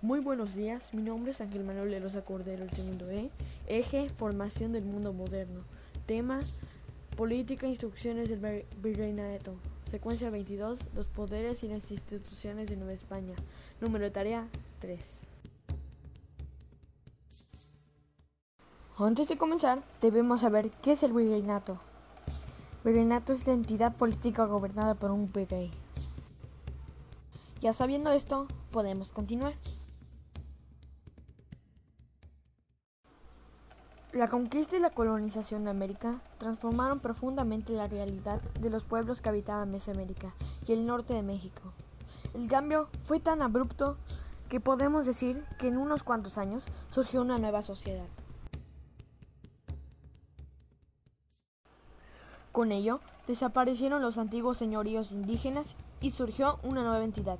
Muy buenos días, mi nombre es Ángel Manuel Lerosa Cordero, el segundo E, eje Formación del Mundo Moderno, tema Política e Instrucciones del Virreinato, secuencia 22, los poderes y las instituciones de Nueva España, número de tarea 3. Antes de comenzar, debemos saber qué es el virreinato. Virreinato es la entidad política gobernada por un virrey. Ya sabiendo esto, podemos continuar. La conquista y la colonización de América transformaron profundamente la realidad de los pueblos que habitaban Mesoamérica y el norte de México. El cambio fue tan abrupto que podemos decir que en unos cuantos años surgió una nueva sociedad. Con ello, desaparecieron los antiguos señoríos indígenas y surgió una nueva entidad,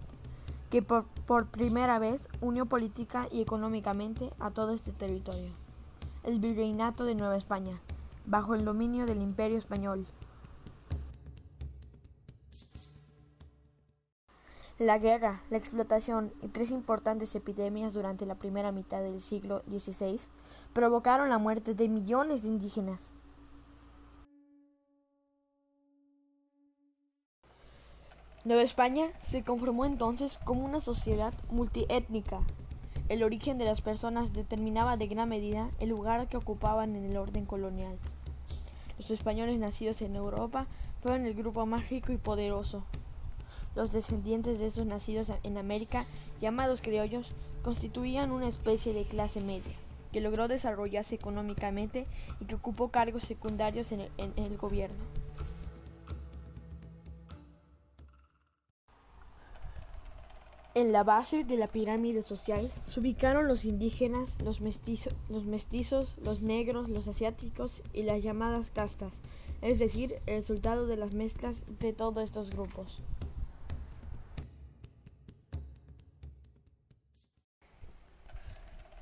que por, por primera vez unió política y económicamente a todo este territorio el virreinato de Nueva España, bajo el dominio del Imperio Español. La guerra, la explotación y tres importantes epidemias durante la primera mitad del siglo XVI provocaron la muerte de millones de indígenas. Nueva España se conformó entonces como una sociedad multiétnica el origen de las personas determinaba de gran medida el lugar que ocupaban en el orden colonial. Los españoles nacidos en Europa fueron el grupo más rico y poderoso. Los descendientes de estos nacidos en América, llamados criollos, constituían una especie de clase media, que logró desarrollarse económicamente y que ocupó cargos secundarios en el, en el gobierno. En la base de la pirámide social se ubicaron los indígenas, los, los, mestizos, los negros, los asiáticos y las llamadas castas, es decir, el resultado de las mezclas de todos estos grupos.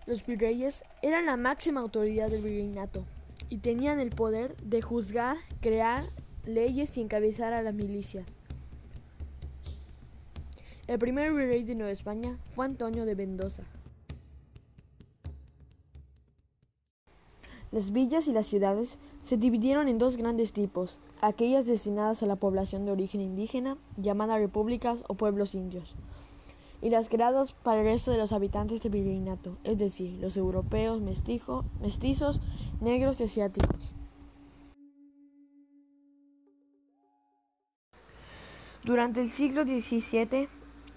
Los virreyes eran la máxima autoridad del virreinato y tenían el poder de juzgar, crear leyes y encabezar a las milicias. El primer virrey de Nueva España fue Antonio de Mendoza. Las villas y las ciudades se dividieron en dos grandes tipos, aquellas destinadas a la población de origen indígena, llamadas repúblicas o pueblos indios, y las creadas para el resto de los habitantes del virreinato, es decir, los europeos, mestizos, negros y asiáticos. Durante el siglo XVII,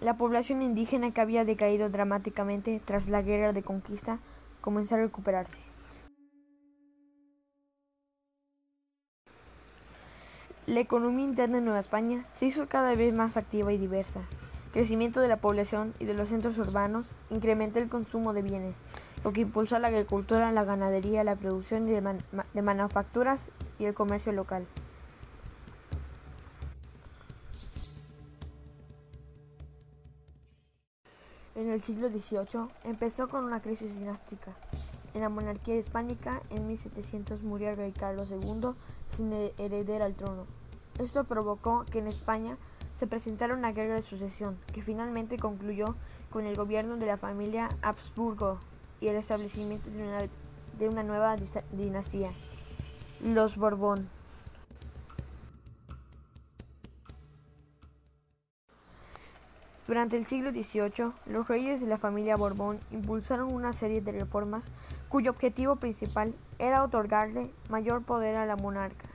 la población indígena que había decaído dramáticamente tras la guerra de conquista comenzó a recuperarse. La economía interna de Nueva España se hizo cada vez más activa y diversa. El crecimiento de la población y de los centros urbanos incrementó el consumo de bienes, lo que impulsó la agricultura, la ganadería, la producción de manufacturas y el comercio local. En el siglo XVIII empezó con una crisis dinástica. En la monarquía hispánica, en 1700 murió el rey Carlos II sin heredera al trono. Esto provocó que en España se presentara una guerra de sucesión, que finalmente concluyó con el gobierno de la familia Habsburgo y el establecimiento de una, de una nueva dinastía, los Borbón. Durante el siglo XVIII, los reyes de la familia Borbón impulsaron una serie de reformas cuyo objetivo principal era otorgarle mayor poder a la monarca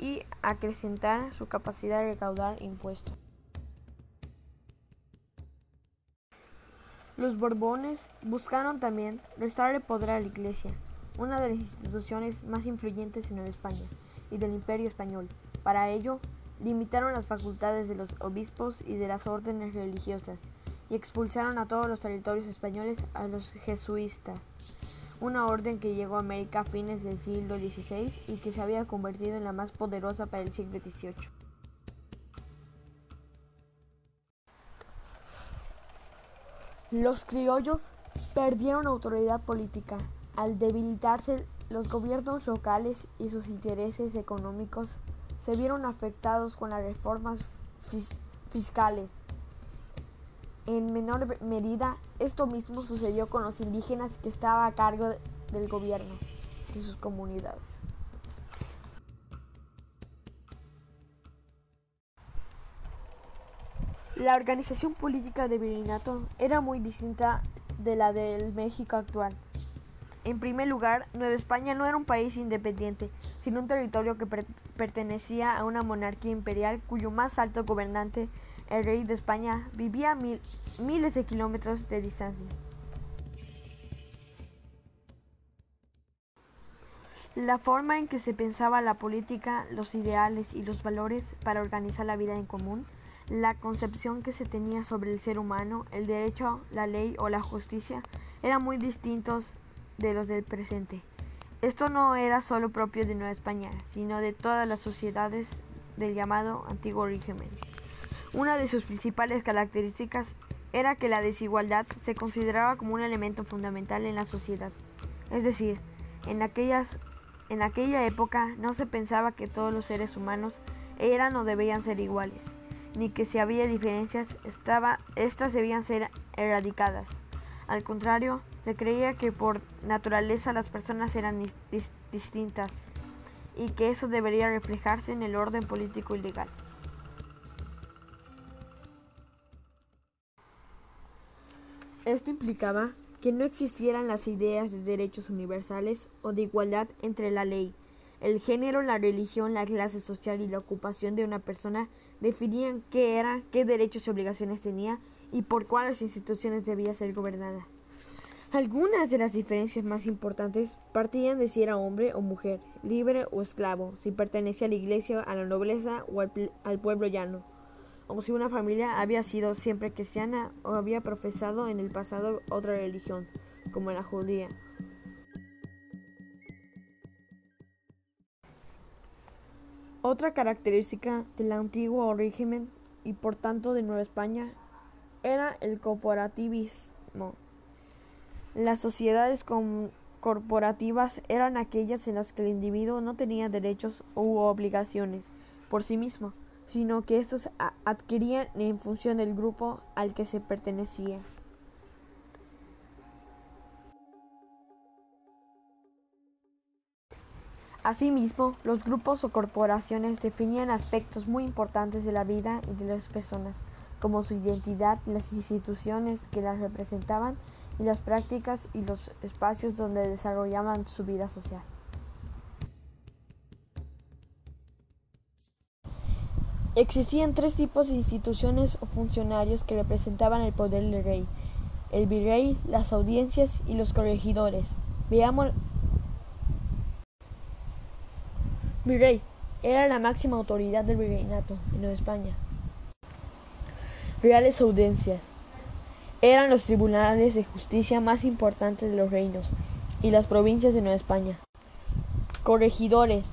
y acrecentar su capacidad de recaudar impuestos. Los Borbones buscaron también restarle poder a la Iglesia, una de las instituciones más influyentes en Nueva España y del Imperio Español. Para ello, limitaron las facultades de los obispos y de las órdenes religiosas y expulsaron a todos los territorios españoles a los jesuitas, una orden que llegó a América a fines del siglo XVI y que se había convertido en la más poderosa para el siglo XVIII. Los criollos perdieron autoridad política al debilitarse los gobiernos locales y sus intereses económicos se vieron afectados con las reformas fiscales. en menor medida, esto mismo sucedió con los indígenas que estaban a cargo del gobierno de sus comunidades. La organización política de Virreinato era muy distinta de la del México actual. En primer lugar, Nueva España no era un país independiente, sino un territorio que a una monarquía imperial cuyo más alto gobernante, el rey de España, vivía a miles de kilómetros de distancia. La forma en que se pensaba la política, los ideales y los valores para organizar la vida en común la concepción que se tenía sobre el ser humano, el derecho, la ley o la justicia eran muy distintos de los del presente. Esto no era solo propio de Nueva España, sino de todas las sociedades del llamado antiguo régimen. Una de sus principales características era que la desigualdad se consideraba como un elemento fundamental en la sociedad. Es decir, en, aquellas, en aquella época no se pensaba que todos los seres humanos eran o debían ser iguales ni que si había diferencias, estaba, estas debían ser erradicadas. Al contrario, se creía que por naturaleza las personas eran distintas y que eso debería reflejarse en el orden político y legal. Esto implicaba que no existieran las ideas de derechos universales o de igualdad entre la ley, el género, la religión, la clase social y la ocupación de una persona definían qué era, qué derechos y obligaciones tenía y por cuáles instituciones debía ser gobernada. Algunas de las diferencias más importantes partían de si era hombre o mujer, libre o esclavo, si pertenecía a la iglesia, a la nobleza o al, pueblo llano, o si una familia había sido siempre cristiana o había profesado en el pasado otra religión, como la judía. Otra característica del antiguo régimen y por tanto de Nueva España era el corporativismo. Las sociedades corporativas eran aquellas en las que el individuo no tenía derechos u obligaciones por sí mismo, sino que estos adquirían en función del grupo al que se pertenecía. Asimismo, los grupos o corporaciones definían aspectos muy importantes de la vida y de las personas, como su identidad, las instituciones que las representaban y las prácticas y los espacios donde desarrollaban su vida social. Existían tres tipos de instituciones o funcionarios que representaban el poder del rey, el virrey, las audiencias y los corregidores. Veamos Virrey era la máxima autoridad del virreinato en Nueva España. Reales audiencias eran los tribunales de justicia más importantes de los reinos y las provincias de Nueva España. Corregidores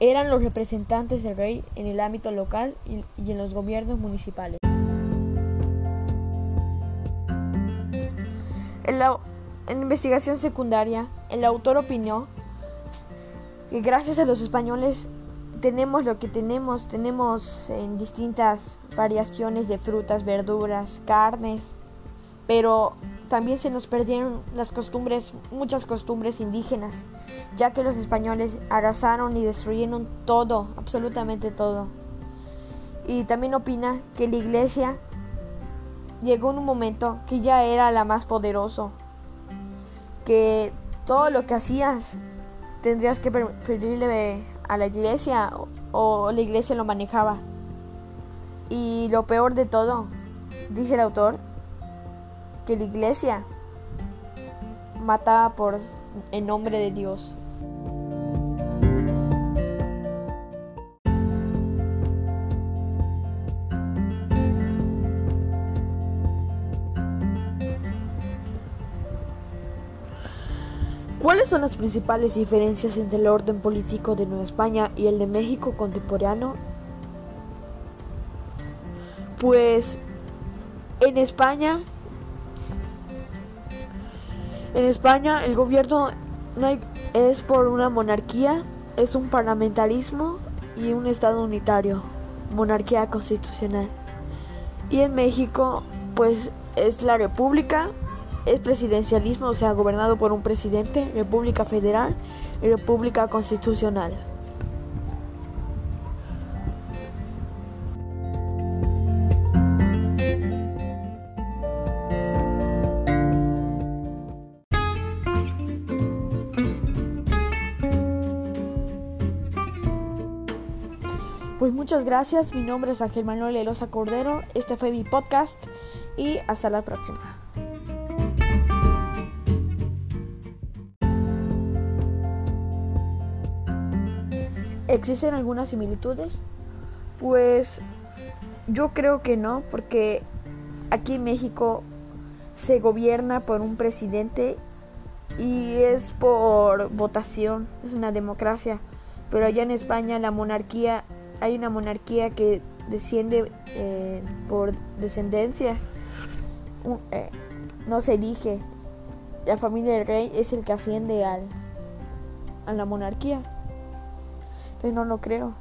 eran los representantes del rey en el ámbito local y, en los gobiernos municipales. En la, investigación secundaria, el autor opinó que gracias a los españoles tenemos lo que tenemos, tenemos en distintas variaciones de frutas, verduras, carnes, pero también se nos perdieron las costumbres, muchas costumbres indígenas, ya que los españoles arrasaron y destruyeron todo, absolutamente todo. Y también opina que la iglesia llegó en un momento que ya era la más poderoso, que todo lo que hacías tendrías que preferirle a la iglesia o, la iglesia lo manejaba. Y lo peor de todo, dice el autor, que la iglesia mataba por en nombre de Dios. ¿Cuáles son las principales diferencias entre el orden político de Nueva España y el de México contemporáneo? Pues en España, en España el gobierno es por una monarquía, es un parlamentarismo y un estado unitario, monarquía constitucional. Y en México, pues es la república, es presidencialismo, o sea, gobernado por un presidente, república federal y república constitucional. Pues muchas gracias, mi nombre es Ángel Manuel Elosa Cordero, este fue mi podcast y hasta la próxima. ¿Existen algunas similitudes? Pues yo creo que no, porque aquí en México se gobierna por un presidente y es por votación, es una democracia. Pero allá en España la monarquía hay una monarquía que desciende eh, por descendencia, eh, no se elige. La familia del rey es el que asciende al, a la monarquía. Entonces no lo creo.